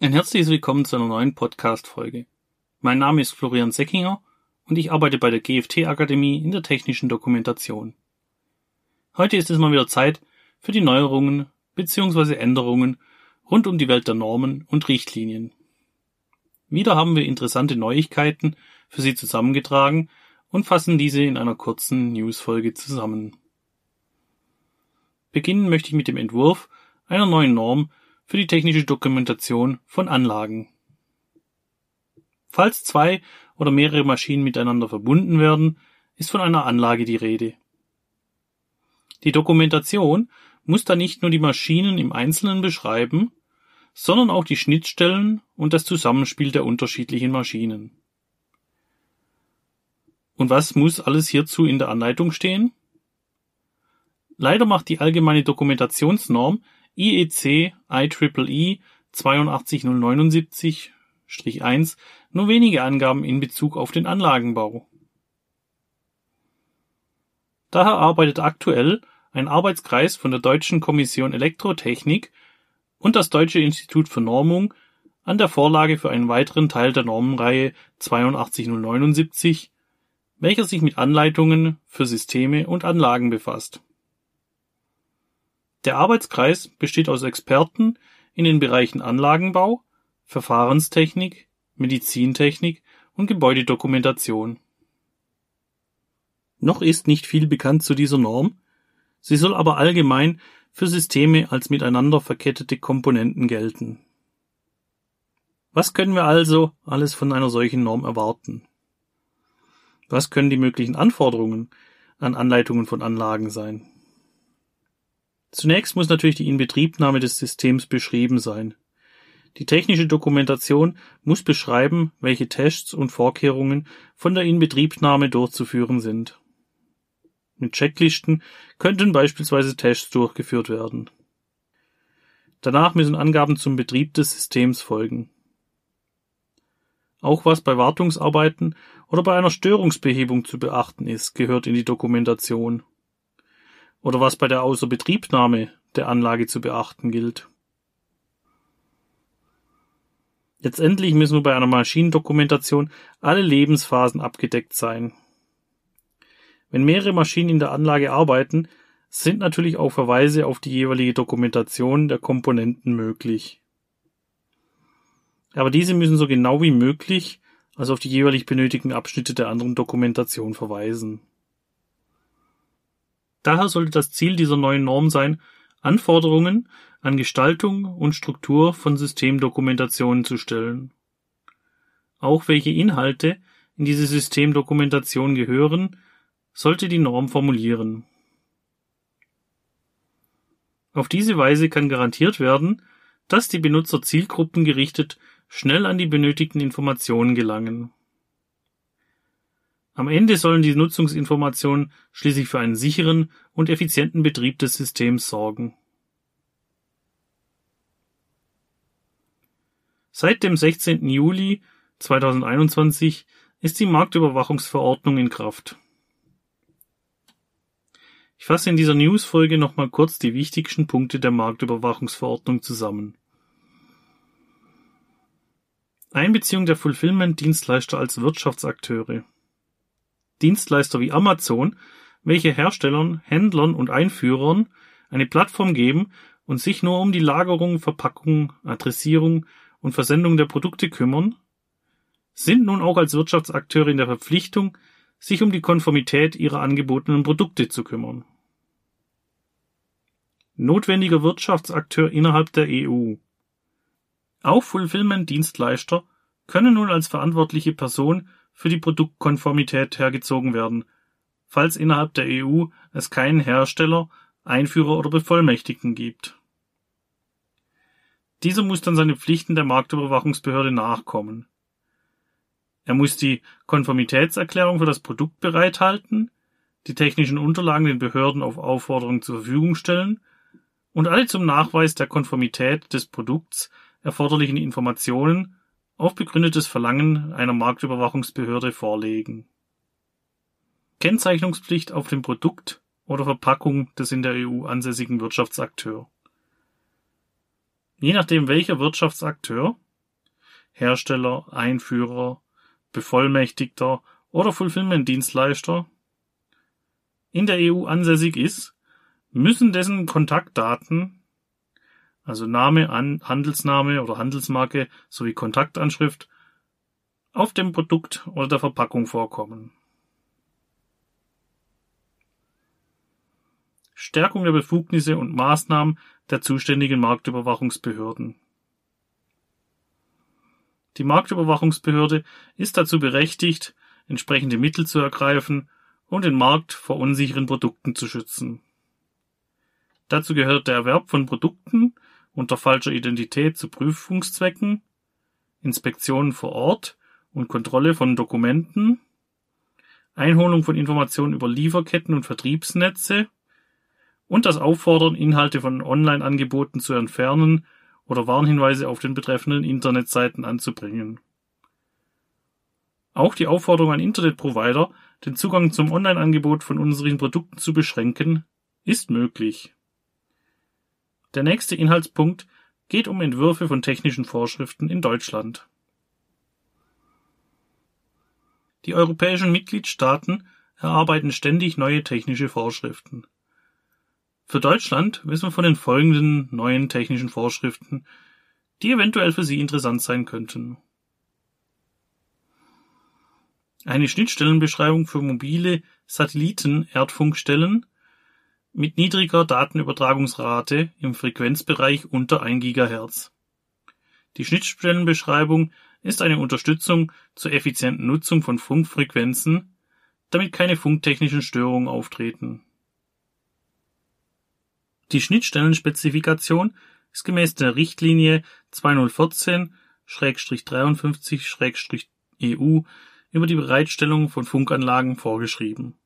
Ein herzliches Willkommen zu einer neuen Podcast-Folge. Mein Name ist Florian Seckinger und ich arbeite bei der GFT-Akademie in der technischen Dokumentation. Heute ist es mal wieder Zeit für die Neuerungen bzw. Änderungen rund um die Welt der Normen und Richtlinien. Wieder haben wir interessante Neuigkeiten für Sie zusammengetragen und fassen diese in einer kurzen Newsfolge zusammen. Beginnen möchte ich mit dem Entwurf einer neuen Norm für die technische Dokumentation von Anlagen. Falls zwei oder mehrere Maschinen miteinander verbunden werden, ist von einer Anlage die Rede. Die Dokumentation muss dann nicht nur die Maschinen im Einzelnen beschreiben, sondern auch die Schnittstellen und das Zusammenspiel der unterschiedlichen Maschinen. Und was muss alles hierzu in der Anleitung stehen? Leider macht die allgemeine Dokumentationsnorm IEC IEEE 82079-1 nur wenige Angaben in Bezug auf den Anlagenbau. Daher arbeitet aktuell ein Arbeitskreis von der Deutschen Kommission Elektrotechnik und das Deutsche Institut für Normung an der Vorlage für einen weiteren Teil der Normenreihe 82079, welcher sich mit Anleitungen für Systeme und Anlagen befasst. Der Arbeitskreis besteht aus Experten in den Bereichen Anlagenbau, Verfahrenstechnik, Medizintechnik und Gebäudedokumentation. Noch ist nicht viel bekannt zu dieser Norm, sie soll aber allgemein für Systeme als miteinander verkettete Komponenten gelten. Was können wir also alles von einer solchen Norm erwarten? Was können die möglichen Anforderungen an Anleitungen von Anlagen sein? Zunächst muss natürlich die Inbetriebnahme des Systems beschrieben sein. Die technische Dokumentation muss beschreiben, welche Tests und Vorkehrungen von der Inbetriebnahme durchzuführen sind. Mit Checklisten könnten beispielsweise Tests durchgeführt werden. Danach müssen Angaben zum Betrieb des Systems folgen. Auch was bei Wartungsarbeiten oder bei einer Störungsbehebung zu beachten ist, gehört in die Dokumentation oder was bei der Außerbetriebnahme der Anlage zu beachten gilt. Letztendlich müssen wir bei einer Maschinendokumentation alle Lebensphasen abgedeckt sein. Wenn mehrere Maschinen in der Anlage arbeiten, sind natürlich auch Verweise auf die jeweilige Dokumentation der Komponenten möglich. Aber diese müssen so genau wie möglich also auf die jeweilig benötigten Abschnitte der anderen Dokumentation verweisen. Daher sollte das Ziel dieser neuen Norm sein, Anforderungen an Gestaltung und Struktur von Systemdokumentationen zu stellen. Auch welche Inhalte in diese Systemdokumentation gehören, sollte die Norm formulieren. Auf diese Weise kann garantiert werden, dass die Benutzer zielgruppengerichtet schnell an die benötigten Informationen gelangen. Am Ende sollen die Nutzungsinformationen schließlich für einen sicheren und effizienten Betrieb des Systems sorgen. Seit dem 16. Juli 2021 ist die Marktüberwachungsverordnung in Kraft. Ich fasse in dieser Newsfolge nochmal kurz die wichtigsten Punkte der Marktüberwachungsverordnung zusammen. Einbeziehung der Fulfillment-Dienstleister als Wirtschaftsakteure. Dienstleister wie Amazon, welche Herstellern, Händlern und Einführern eine Plattform geben und sich nur um die Lagerung, Verpackung, Adressierung und Versendung der Produkte kümmern, sind nun auch als Wirtschaftsakteure in der Verpflichtung, sich um die Konformität ihrer angebotenen Produkte zu kümmern. Notwendiger Wirtschaftsakteur innerhalb der EU. Auch Fulfillment-Dienstleister können nun als verantwortliche Person für die Produktkonformität hergezogen werden, falls innerhalb der EU es keinen Hersteller, Einführer oder Bevollmächtigten gibt. Dieser muss dann seine Pflichten der Marktüberwachungsbehörde nachkommen. Er muss die Konformitätserklärung für das Produkt bereithalten, die technischen Unterlagen den Behörden auf Aufforderung zur Verfügung stellen und alle zum Nachweis der Konformität des Produkts erforderlichen Informationen auf begründetes Verlangen einer Marktüberwachungsbehörde vorlegen. Kennzeichnungspflicht auf dem Produkt oder Verpackung des in der EU ansässigen Wirtschaftsakteur. Je nachdem welcher Wirtschaftsakteur, Hersteller, Einführer, Bevollmächtigter oder Fulfillment-Dienstleister in der EU ansässig ist, müssen dessen Kontaktdaten, also Name, Handelsname oder Handelsmarke sowie Kontaktanschrift, auf dem Produkt oder der Verpackung vorkommen. Stärkung der Befugnisse und Maßnahmen der zuständigen Marktüberwachungsbehörden. Die Marktüberwachungsbehörde ist dazu berechtigt, entsprechende Mittel zu ergreifen, um den Markt vor unsicheren Produkten zu schützen. Dazu gehört der Erwerb von Produkten unter falscher Identität zu Prüfungszwecken, Inspektionen vor Ort und Kontrolle von Dokumenten, Einholung von Informationen über Lieferketten und Vertriebsnetze und das Auffordern, Inhalte von Online-Angeboten zu entfernen oder Warnhinweise auf den betreffenden Internetseiten anzubringen. Auch die Aufforderung an Internetprovider, den Zugang zum Online-Angebot von unseren Produkten zu beschränken, ist möglich. Der nächste Inhaltspunkt geht um Entwürfe von technischen Vorschriften in Deutschland. Die europäischen Mitgliedstaaten erarbeiten ständig neue technische Vorschriften. Für Deutschland wissen wir von den folgenden neuen technischen Vorschriften, die eventuell für Sie interessant sein könnten. Eine Schnittstellenbeschreibung für mobile Satelliten-Erdfunkstellen mit niedriger Datenübertragungsrate im Frequenzbereich unter 1 GHz. Die Schnittstellenbeschreibung ist eine Unterstützung zur effizienten Nutzung von Funkfrequenzen, damit keine funktechnischen Störungen auftreten die Schnittstellenspezifikation ist gemäß der Richtlinie 2014/53/EU über die Bereitstellung von Funkanlagen vorgeschrieben.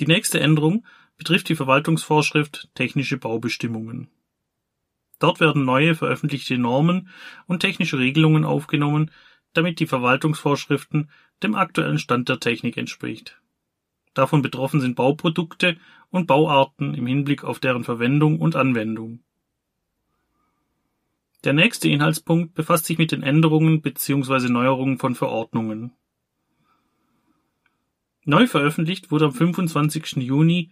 Die nächste Änderung betrifft die Verwaltungsvorschrift Technische Baubestimmungen. Dort werden neue veröffentlichte Normen und technische Regelungen aufgenommen, damit die Verwaltungsvorschriften dem aktuellen Stand der Technik entspricht Davon betroffen sind Bauprodukte und Bauarten im Hinblick auf deren Verwendung und Anwendung. Der nächste Inhaltspunkt befasst sich mit den Änderungen bzw. Neuerungen von Verordnungen. Neu veröffentlicht wurde am 25. Juni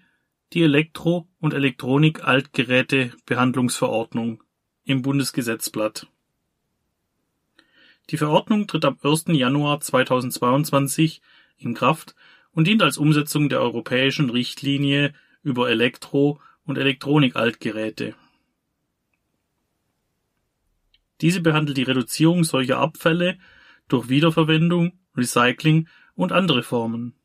die Elektro- und Elektronik-Altgerätebehandlungsverordnung im Bundesgesetzblatt. Die Verordnung tritt am 1. Januar 2022 in Kraft und dient als Umsetzung der europäischen Richtlinie über Elektro- und Elektronik-Altgeräte. Diese behandelt die Reduzierung solcher Abfälle durch Wiederverwendung, Recycling und andere Formen.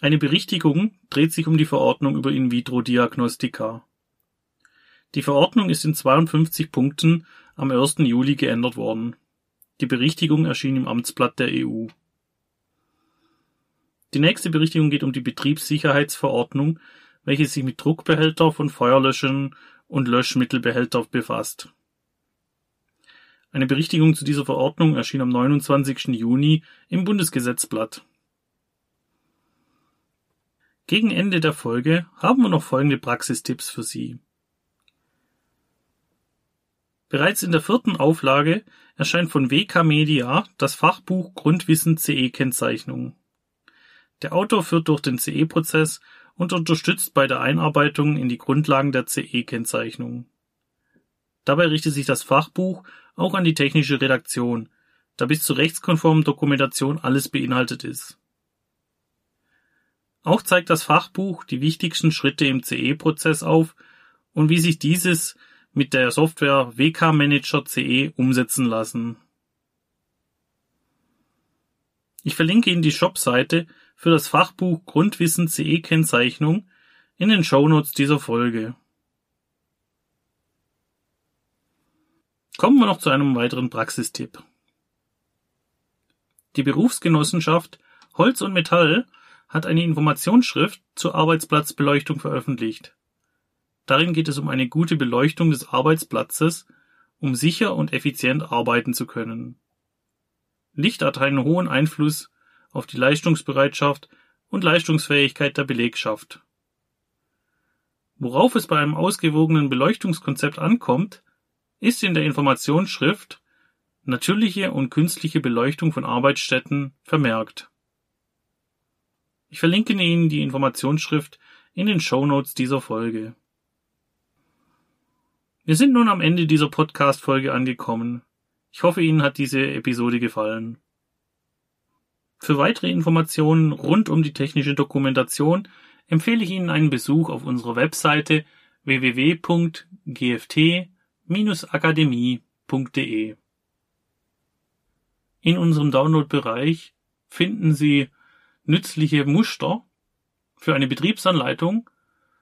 Eine Berichtigung dreht sich um die Verordnung über In-vitro-Diagnostika. Die Verordnung ist in 52 Punkten am 1. Juli geändert worden die Berichtigung erschien im Amtsblatt der EU. Die nächste Berichtigung geht um die Betriebssicherheitsverordnung, welche sich mit Druckbehälter von Feuerlöschern und Löschmittelbehälter befasst. Eine Berichtigung zu dieser Verordnung erschien am 29. Juni im Bundesgesetzblatt. Gegen Ende der Folge haben wir noch folgende Praxistipps für Sie. Bereits in der vierten Auflage erscheint von WK Media das Fachbuch Grundwissen CE-Kennzeichnung. Der Autor führt durch den CE-Prozess und unterstützt bei der Einarbeitung in die Grundlagen der CE-Kennzeichnung. Dabei richtet sich das Fachbuch auch an die technische Redaktion, da bis zur rechtskonformen Dokumentation alles beinhaltet ist. Auch zeigt das Fachbuch die wichtigsten Schritte im CE-Prozess auf und wie sich dieses mit der Software WK Manager CE umsetzen lassen. Ich verlinke Ihnen die Shop-Seite für das Fachbuch Grundwissen CE Kennzeichnung in den Shownotes dieser Folge. Kommen wir noch zu einem weiteren Praxistipp. Die Berufsgenossenschaft Holz und Metall hat eine Informationsschrift zur Arbeitsplatzbeleuchtung veröffentlicht. Darin geht es um eine gute Beleuchtung des Arbeitsplatzes, um sicher und effizient arbeiten zu können. Licht hat einen hohen Einfluss auf die Leistungsbereitschaft und Leistungsfähigkeit der Belegschaft. Worauf es bei einem ausgewogenen Beleuchtungskonzept ankommt, ist in der Informationsschrift natürliche und künstliche Beleuchtung von Arbeitsstätten vermerkt. Ich verlinke Ihnen die Informationsschrift in den Shownotes dieser Folge. Wir sind nun am Ende dieser Podcast-Folge angekommen. Ich hoffe, Ihnen hat diese Episode gefallen. Für weitere Informationen rund um die technische Dokumentation empfehle ich Ihnen einen Besuch auf unserer Webseite www.gft-akademie.de. In unserem Download-Bereich finden Sie nützliche Muster für eine Betriebsanleitung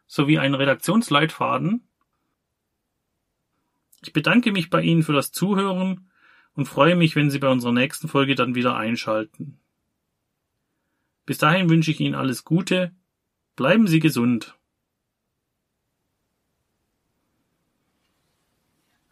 sowie einen Redaktionsleitfaden. Ich bedanke mich bei Ihnen für das Zuhören und freue mich, wenn Sie bei unserer nächsten Folge dann wieder einschalten. Bis dahin wünsche ich Ihnen alles Gute, bleiben Sie gesund.